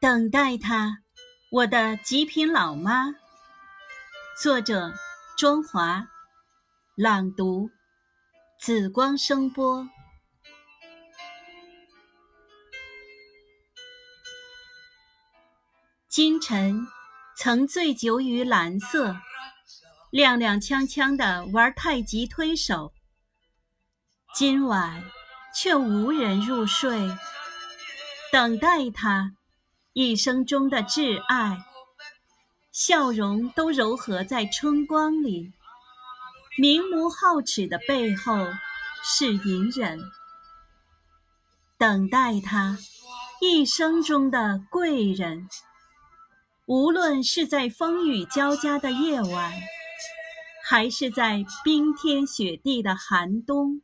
等待他，我的极品老妈。作者：庄华，朗读：紫光声波。今晨曾醉酒于蓝色，踉踉跄跄的玩太极推手。今晚却无人入睡，等待他。一生中的挚爱，笑容都柔和在春光里。明眸皓齿的背后是隐忍，等待他一生中的贵人。无论是在风雨交加的夜晚，还是在冰天雪地的寒冬，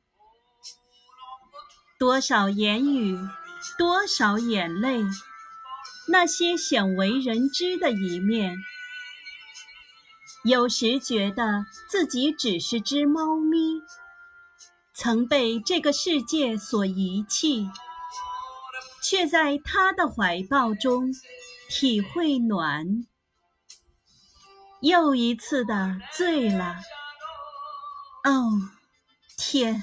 多少言语，多少眼泪。那些鲜为人知的一面。有时觉得自己只是只猫咪曾被这个世界所遗弃却在他的怀抱中体会暖。又一次的醉了。哦天。